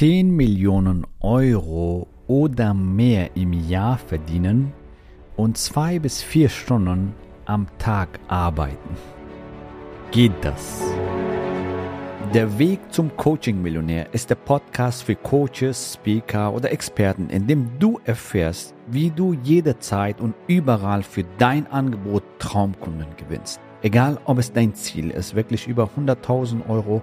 10 Millionen Euro oder mehr im Jahr verdienen und zwei bis vier Stunden am Tag arbeiten. Geht das? Der Weg zum Coaching-Millionär ist der Podcast für Coaches, Speaker oder Experten, in dem du erfährst, wie du jederzeit und überall für dein Angebot Traumkunden gewinnst. Egal, ob es dein Ziel ist, wirklich über 100.000 Euro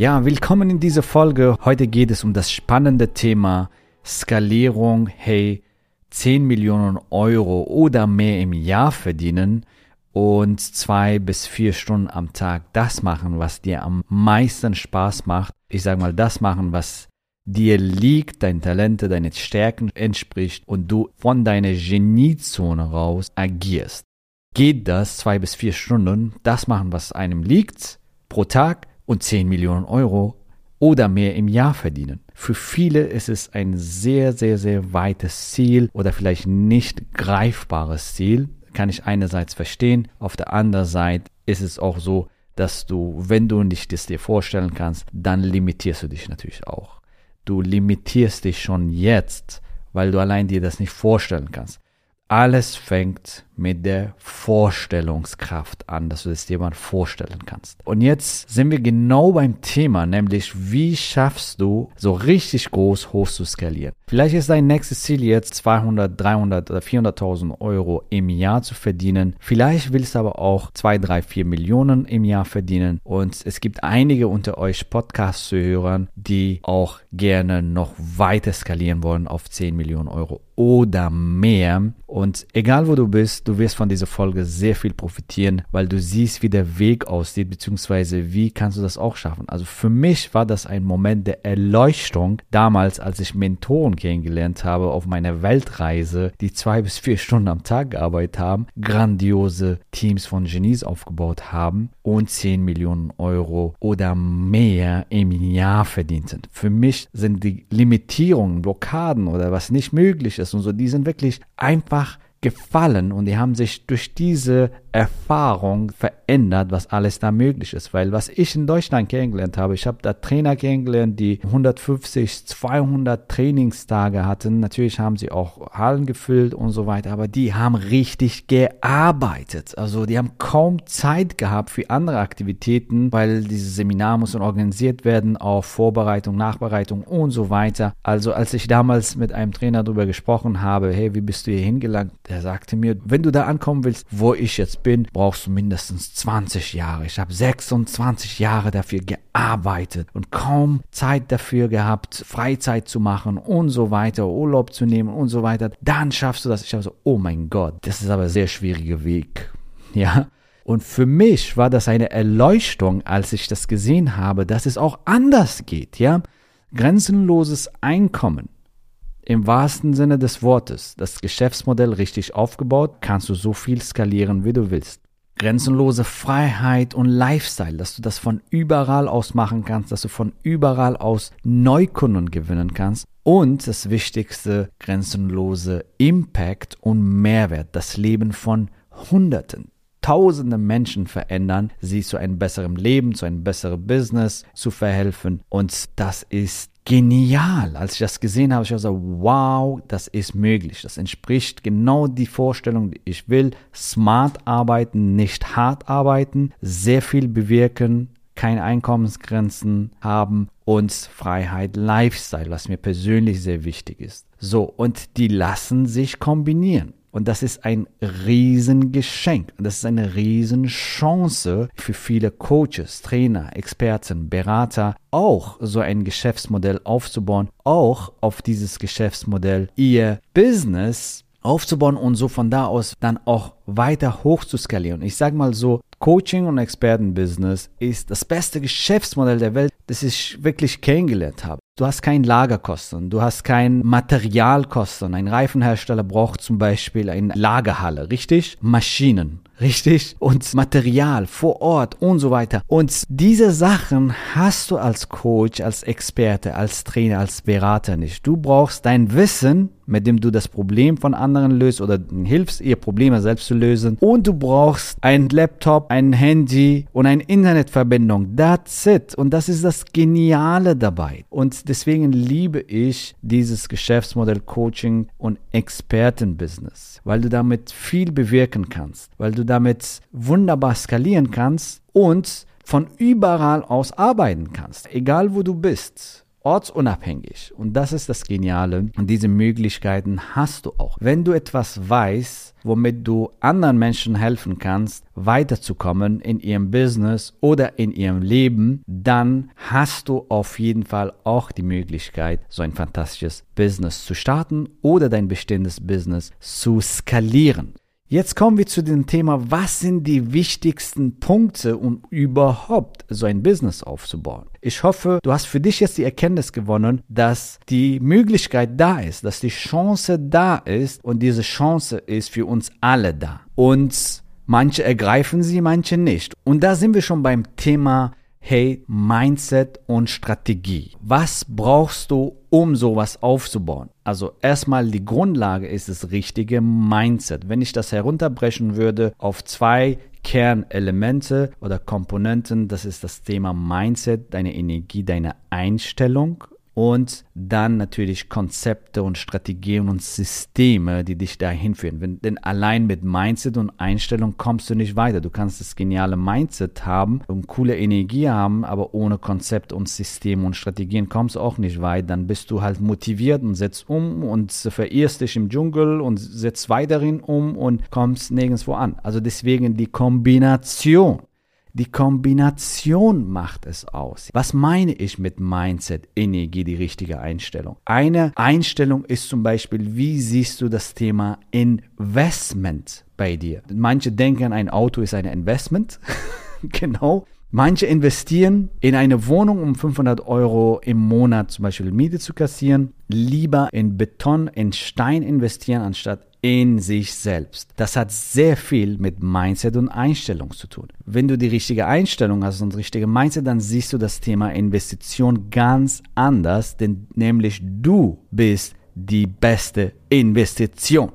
Ja, willkommen in dieser Folge. Heute geht es um das spannende Thema Skalierung. Hey, 10 Millionen Euro oder mehr im Jahr verdienen und zwei bis vier Stunden am Tag das machen, was dir am meisten Spaß macht. Ich sage mal, das machen, was dir liegt, deine Talente, deine Stärken entspricht und du von deiner Geniezone raus agierst. Geht das zwei bis vier Stunden, das machen, was einem liegt, pro Tag und 10 Millionen Euro oder mehr im Jahr verdienen. Für viele ist es ein sehr, sehr, sehr weites Ziel oder vielleicht nicht greifbares Ziel. Kann ich einerseits verstehen. Auf der anderen Seite ist es auch so, dass du, wenn du nicht das dir vorstellen kannst, dann limitierst du dich natürlich auch. Du limitierst dich schon jetzt, weil du allein dir das nicht vorstellen kannst. Alles fängt mit der Vorstellungskraft an, dass du es dir mal vorstellen kannst. Und jetzt sind wir genau beim Thema, nämlich wie schaffst du so richtig groß hoch zu skalieren. Vielleicht ist dein nächstes Ziel jetzt 200, 300 oder 400.000 Euro im Jahr zu verdienen. Vielleicht willst du aber auch 2, 3, 4 Millionen im Jahr verdienen. Und es gibt einige unter euch Podcasts zu hören, die auch gerne noch weiter skalieren wollen auf 10 Millionen Euro oder mehr. Und egal wo du bist, du wirst von dieser Folge sehr viel profitieren, weil du siehst, wie der Weg aussieht, beziehungsweise wie kannst du das auch schaffen. Also für mich war das ein Moment der Erleuchtung damals, als ich Mentoren kennengelernt habe auf meiner Weltreise, die zwei bis vier Stunden am Tag gearbeitet haben, grandiose Teams von Genies aufgebaut haben und 10 Millionen Euro oder mehr im Jahr verdienten. Für mich sind die Limitierungen, Blockaden oder was nicht möglich ist und so, die sind wirklich einfach gefallen und die haben sich durch diese Erfahrung verändert, was alles da möglich ist. Weil was ich in Deutschland kennengelernt habe, ich habe da Trainer kennengelernt, die 150, 200 Trainingstage hatten. Natürlich haben sie auch Hallen gefüllt und so weiter, aber die haben richtig gearbeitet. Also die haben kaum Zeit gehabt für andere Aktivitäten, weil dieses Seminar muss organisiert werden, auch Vorbereitung, Nachbereitung und so weiter. Also als ich damals mit einem Trainer darüber gesprochen habe, hey, wie bist du hier hingelangt? Der sagte mir, wenn du da ankommen willst, wo ich jetzt bin, brauchst du mindestens 20 Jahre. Ich habe 26 Jahre dafür gearbeitet und kaum Zeit dafür gehabt, Freizeit zu machen und so weiter, Urlaub zu nehmen und so weiter. Dann schaffst du das. Ich habe so, oh mein Gott, das ist aber ein sehr schwieriger Weg. Ja. Und für mich war das eine Erleuchtung, als ich das gesehen habe, dass es auch anders geht, ja. Grenzenloses Einkommen im wahrsten Sinne des Wortes, das Geschäftsmodell richtig aufgebaut, kannst du so viel skalieren, wie du willst. Grenzenlose Freiheit und Lifestyle, dass du das von überall aus machen kannst, dass du von überall aus Neukunden gewinnen kannst. Und das Wichtigste, grenzenlose Impact und Mehrwert, das Leben von Hunderten, tausende Menschen verändern, sie zu einem besseren Leben, zu einem besseren Business zu verhelfen. Und das ist genial. Als ich das gesehen habe, ich habe gesagt, wow, das ist möglich. Das entspricht genau die Vorstellung, die ich will. Smart arbeiten, nicht hart arbeiten, sehr viel bewirken, keine Einkommensgrenzen haben und Freiheit, Lifestyle, was mir persönlich sehr wichtig ist. So, und die lassen sich kombinieren. Und das ist ein Riesengeschenk. Das ist eine Riesenchance für viele Coaches, Trainer, Experten, Berater, auch so ein Geschäftsmodell aufzubauen, auch auf dieses Geschäftsmodell ihr Business aufzubauen und so von da aus dann auch weiter hoch zu skalieren. Ich sage mal so, Coaching und Expertenbusiness ist das beste Geschäftsmodell der Welt, das ich wirklich kennengelernt habe. Du hast kein Lagerkosten, du hast kein Materialkosten. Ein Reifenhersteller braucht zum Beispiel eine Lagerhalle, richtig? Maschinen, richtig? Und Material vor Ort und so weiter. Und diese Sachen hast du als Coach, als Experte, als Trainer, als Berater nicht. Du brauchst dein Wissen, mit dem du das Problem von anderen löst oder hilfst, ihr Probleme selbst zu lösen. Und du brauchst ein Laptop, ein Handy und eine Internetverbindung. That's it. Und das ist das Geniale dabei. Und deswegen liebe ich dieses Geschäftsmodell Coaching und Expertenbusiness, weil du damit viel bewirken kannst, weil du damit wunderbar skalieren kannst und von überall aus arbeiten kannst, egal wo du bist ortsunabhängig. Und das ist das Geniale. Und diese Möglichkeiten hast du auch. Wenn du etwas weißt, womit du anderen Menschen helfen kannst, weiterzukommen in ihrem Business oder in ihrem Leben, dann hast du auf jeden Fall auch die Möglichkeit, so ein fantastisches Business zu starten oder dein bestehendes Business zu skalieren. Jetzt kommen wir zu dem Thema, was sind die wichtigsten Punkte, um überhaupt so ein Business aufzubauen. Ich hoffe, du hast für dich jetzt die Erkenntnis gewonnen, dass die Möglichkeit da ist, dass die Chance da ist und diese Chance ist für uns alle da. Und manche ergreifen sie, manche nicht. Und da sind wir schon beim Thema hey, Mindset und Strategie. Was brauchst du, um sowas aufzubauen? Also erstmal die Grundlage ist das richtige Mindset. Wenn ich das herunterbrechen würde auf zwei Kernelemente oder Komponenten, das ist das Thema Mindset, deine Energie, deine Einstellung und dann natürlich Konzepte und Strategien und Systeme, die dich dahin führen. denn allein mit Mindset und Einstellung kommst du nicht weiter. Du kannst das geniale Mindset haben und coole Energie haben, aber ohne Konzept und System und Strategien kommst du auch nicht weit. Dann bist du halt motiviert und setzt um und verirrst dich im Dschungel und setzt weiterhin um und kommst nirgendwo an. Also deswegen die Kombination die Kombination macht es aus. Was meine ich mit Mindset, Energie, die richtige Einstellung? Eine Einstellung ist zum Beispiel, wie siehst du das Thema Investment bei dir? Manche denken, ein Auto ist ein Investment. genau. Manche investieren in eine Wohnung, um 500 Euro im Monat zum Beispiel Miete zu kassieren, lieber in Beton, in Stein investieren, anstatt in sich selbst. Das hat sehr viel mit Mindset und Einstellung zu tun. Wenn du die richtige Einstellung hast und das richtige Mindset, dann siehst du das Thema Investition ganz anders, denn nämlich du bist die beste Investition.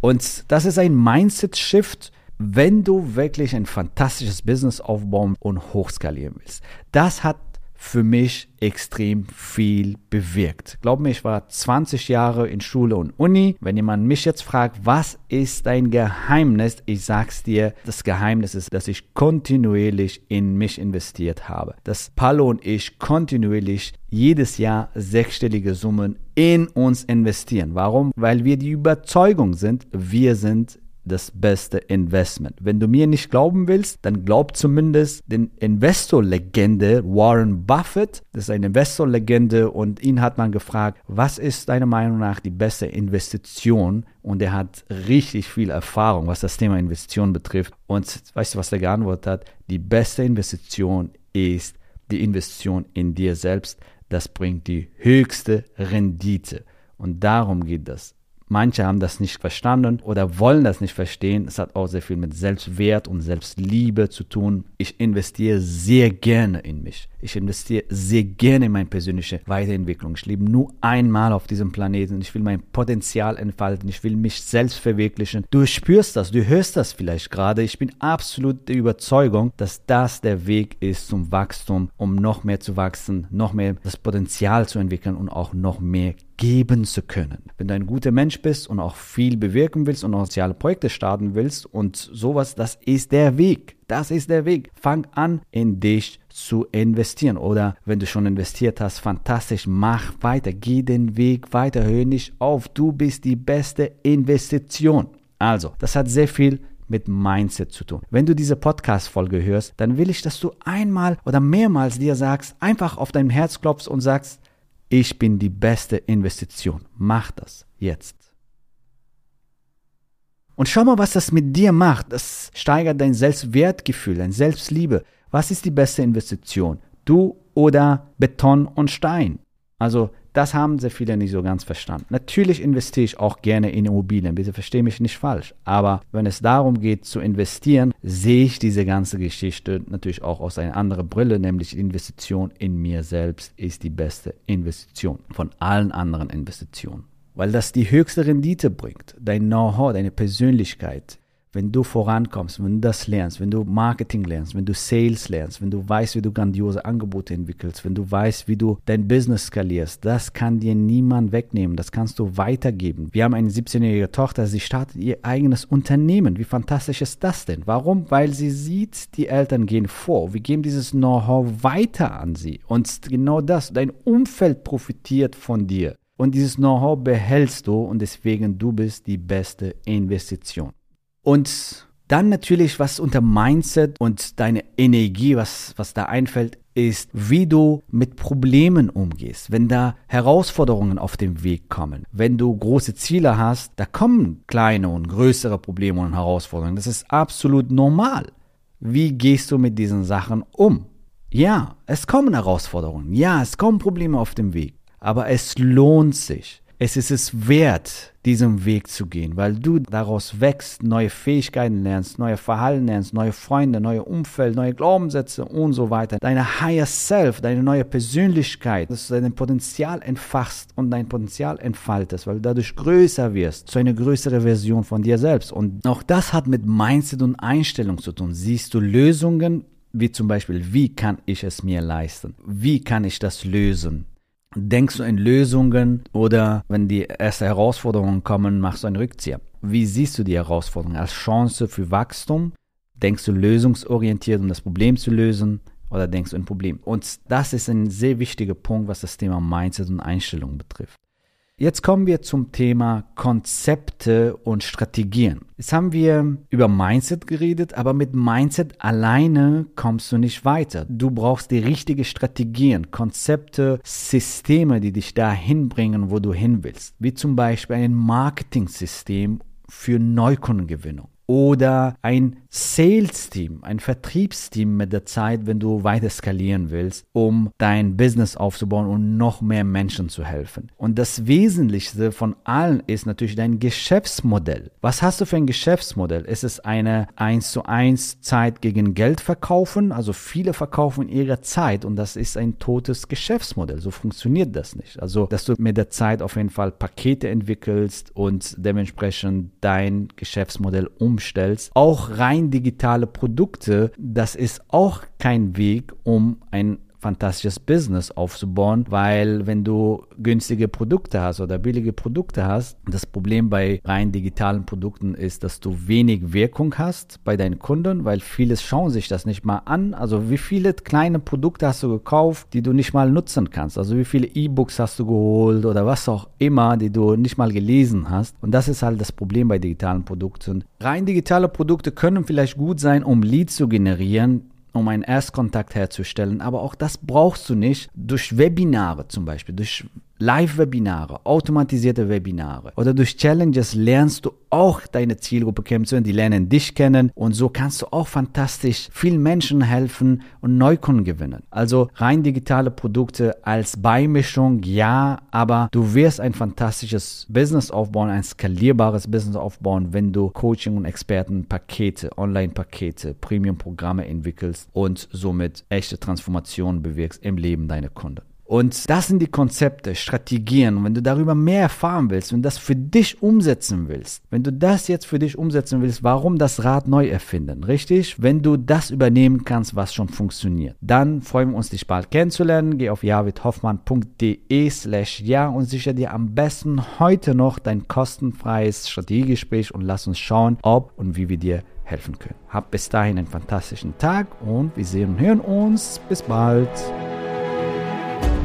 Und das ist ein Mindset-Shift, wenn du wirklich ein fantastisches Business aufbauen und hochskalieren willst. Das hat für mich extrem viel bewirkt. Glaub mir, ich war 20 Jahre in Schule und Uni. Wenn jemand mich jetzt fragt, was ist dein Geheimnis? Ich sag's dir, das Geheimnis ist, dass ich kontinuierlich in mich investiert habe. Dass Palo und ich kontinuierlich jedes Jahr sechsstellige Summen in uns investieren. Warum? Weil wir die Überzeugung sind, wir sind das beste Investment. Wenn du mir nicht glauben willst, dann glaub zumindest den Investor-Legende Warren Buffett. Das ist eine Investor-Legende und ihn hat man gefragt, was ist deiner Meinung nach die beste Investition? Und er hat richtig viel Erfahrung, was das Thema Investition betrifft. Und weißt du, was er geantwortet hat? Die beste Investition ist die Investition in dir selbst. Das bringt die höchste Rendite. Und darum geht das. Manche haben das nicht verstanden oder wollen das nicht verstehen. Es hat auch sehr viel mit Selbstwert und Selbstliebe zu tun. Ich investiere sehr gerne in mich. Ich investiere sehr gerne in meine persönliche Weiterentwicklung. Ich lebe nur einmal auf diesem Planeten. Ich will mein Potenzial entfalten. Ich will mich selbst verwirklichen. Du spürst das, du hörst das vielleicht gerade. Ich bin absolut der Überzeugung, dass das der Weg ist zum Wachstum, um noch mehr zu wachsen, noch mehr das Potenzial zu entwickeln und auch noch mehr geben zu können. Wenn du ein guter Mensch bist und auch viel bewirken willst und auch soziale Projekte starten willst und sowas, das ist der Weg. Das ist der Weg. Fang an, in dich zu investieren. Oder wenn du schon investiert hast, fantastisch, mach weiter. Geh den Weg weiter. Hör nicht auf. Du bist die beste Investition. Also, das hat sehr viel mit Mindset zu tun. Wenn du diese Podcast-Folge hörst, dann will ich, dass du einmal oder mehrmals dir sagst, einfach auf deinem Herz klopfst und sagst, ich bin die beste Investition. Mach das jetzt. Und schau mal, was das mit dir macht. Das steigert dein Selbstwertgefühl, dein Selbstliebe. Was ist die beste Investition? Du oder Beton und Stein? Also das haben sehr viele nicht so ganz verstanden. Natürlich investiere ich auch gerne in Immobilien, bitte verstehe mich nicht falsch. Aber wenn es darum geht zu investieren, sehe ich diese ganze Geschichte natürlich auch aus einer anderen Brille, nämlich Investition in mir selbst ist die beste Investition von allen anderen Investitionen. Weil das die höchste Rendite bringt. Dein Know-how, deine Persönlichkeit, wenn du vorankommst, wenn du das lernst, wenn du Marketing lernst, wenn du Sales lernst, wenn du weißt, wie du grandiose Angebote entwickelst, wenn du weißt, wie du dein Business skalierst, das kann dir niemand wegnehmen. Das kannst du weitergeben. Wir haben eine 17-jährige Tochter, sie startet ihr eigenes Unternehmen. Wie fantastisch ist das denn? Warum? Weil sie sieht, die Eltern gehen vor. Wir geben dieses Know-how weiter an sie. Und genau das, dein Umfeld profitiert von dir. Und dieses Know-how behältst du und deswegen du bist die beste Investition. Und dann natürlich, was unter Mindset und deine Energie, was, was da einfällt, ist, wie du mit Problemen umgehst. Wenn da Herausforderungen auf dem Weg kommen, wenn du große Ziele hast, da kommen kleine und größere Probleme und Herausforderungen. Das ist absolut normal. Wie gehst du mit diesen Sachen um? Ja, es kommen Herausforderungen. Ja, es kommen Probleme auf dem Weg. Aber es lohnt sich es ist es wert, diesen Weg zu gehen, weil du daraus wächst, neue Fähigkeiten lernst, neue Verhalten lernst, neue Freunde, neue Umfeld, neue Glaubenssätze und so weiter. Deine Higher Self, deine neue Persönlichkeit, dass du dein Potenzial entfachst und dein Potenzial entfaltest, weil du dadurch größer wirst, zu einer größeren Version von dir selbst. Und auch das hat mit Mindset und Einstellung zu tun. Siehst du Lösungen, wie zum Beispiel, wie kann ich es mir leisten? Wie kann ich das lösen? Denkst du in Lösungen oder wenn die ersten Herausforderungen kommen, machst du einen Rückzieher? Wie siehst du die Herausforderungen? Als Chance für Wachstum? Denkst du lösungsorientiert, um das Problem zu lösen? Oder denkst du ein Problem? Und das ist ein sehr wichtiger Punkt, was das Thema Mindset und Einstellung betrifft. Jetzt kommen wir zum Thema Konzepte und Strategien. Jetzt haben wir über Mindset geredet, aber mit Mindset alleine kommst du nicht weiter. Du brauchst die richtigen Strategien, Konzepte, Systeme, die dich dahin bringen, wo du hin willst. Wie zum Beispiel ein Marketing-System für Neukundengewinnung oder ein Sales-Team, ein Vertriebsteam mit der Zeit, wenn du weiter skalieren willst, um dein Business aufzubauen und noch mehr Menschen zu helfen. Und das Wesentlichste von allen ist natürlich dein Geschäftsmodell. Was hast du für ein Geschäftsmodell? Ist es eine 1 zu 1 Zeit gegen Geld verkaufen? Also viele verkaufen ihre Zeit und das ist ein totes Geschäftsmodell. So funktioniert das nicht. Also, dass du mit der Zeit auf jeden Fall Pakete entwickelst und dementsprechend dein Geschäftsmodell umstellst. Auch rein digitale Produkte, das ist auch kein Weg, um ein fantastisches Business aufzubauen, weil wenn du günstige Produkte hast oder billige Produkte hast, das Problem bei rein digitalen Produkten ist, dass du wenig Wirkung hast bei deinen Kunden, weil viele schauen sich das nicht mal an. Also wie viele kleine Produkte hast du gekauft, die du nicht mal nutzen kannst? Also wie viele E-Books hast du geholt oder was auch immer, die du nicht mal gelesen hast? Und das ist halt das Problem bei digitalen Produkten. Rein digitale Produkte können vielleicht gut sein, um Leads zu generieren, um einen Erstkontakt herzustellen. Aber auch das brauchst du nicht durch Webinare zum Beispiel, durch Live-Webinare, automatisierte Webinare oder durch Challenges lernst du auch deine Zielgruppe kennenzulernen, die lernen dich kennen und so kannst du auch fantastisch vielen Menschen helfen und Neukunden gewinnen. Also rein digitale Produkte als Beimischung, ja, aber du wirst ein fantastisches Business aufbauen, ein skalierbares Business aufbauen, wenn du Coaching und Expertenpakete, Online-Pakete, Premium-Programme entwickelst und somit echte Transformationen bewirkst im Leben deiner Kunden. Und das sind die Konzepte, Strategien. Und wenn du darüber mehr erfahren willst und das für dich umsetzen willst, wenn du das jetzt für dich umsetzen willst, warum das Rad neu erfinden, richtig? Wenn du das übernehmen kannst, was schon funktioniert, dann freuen wir uns, dich bald kennenzulernen. Geh auf javidhoffmann.de slash ja und sicher dir am besten heute noch dein kostenfreies Strategiegespräch und lass uns schauen, ob und wie wir dir helfen können. Hab bis dahin einen fantastischen Tag und wir sehen und hören uns. Bis bald.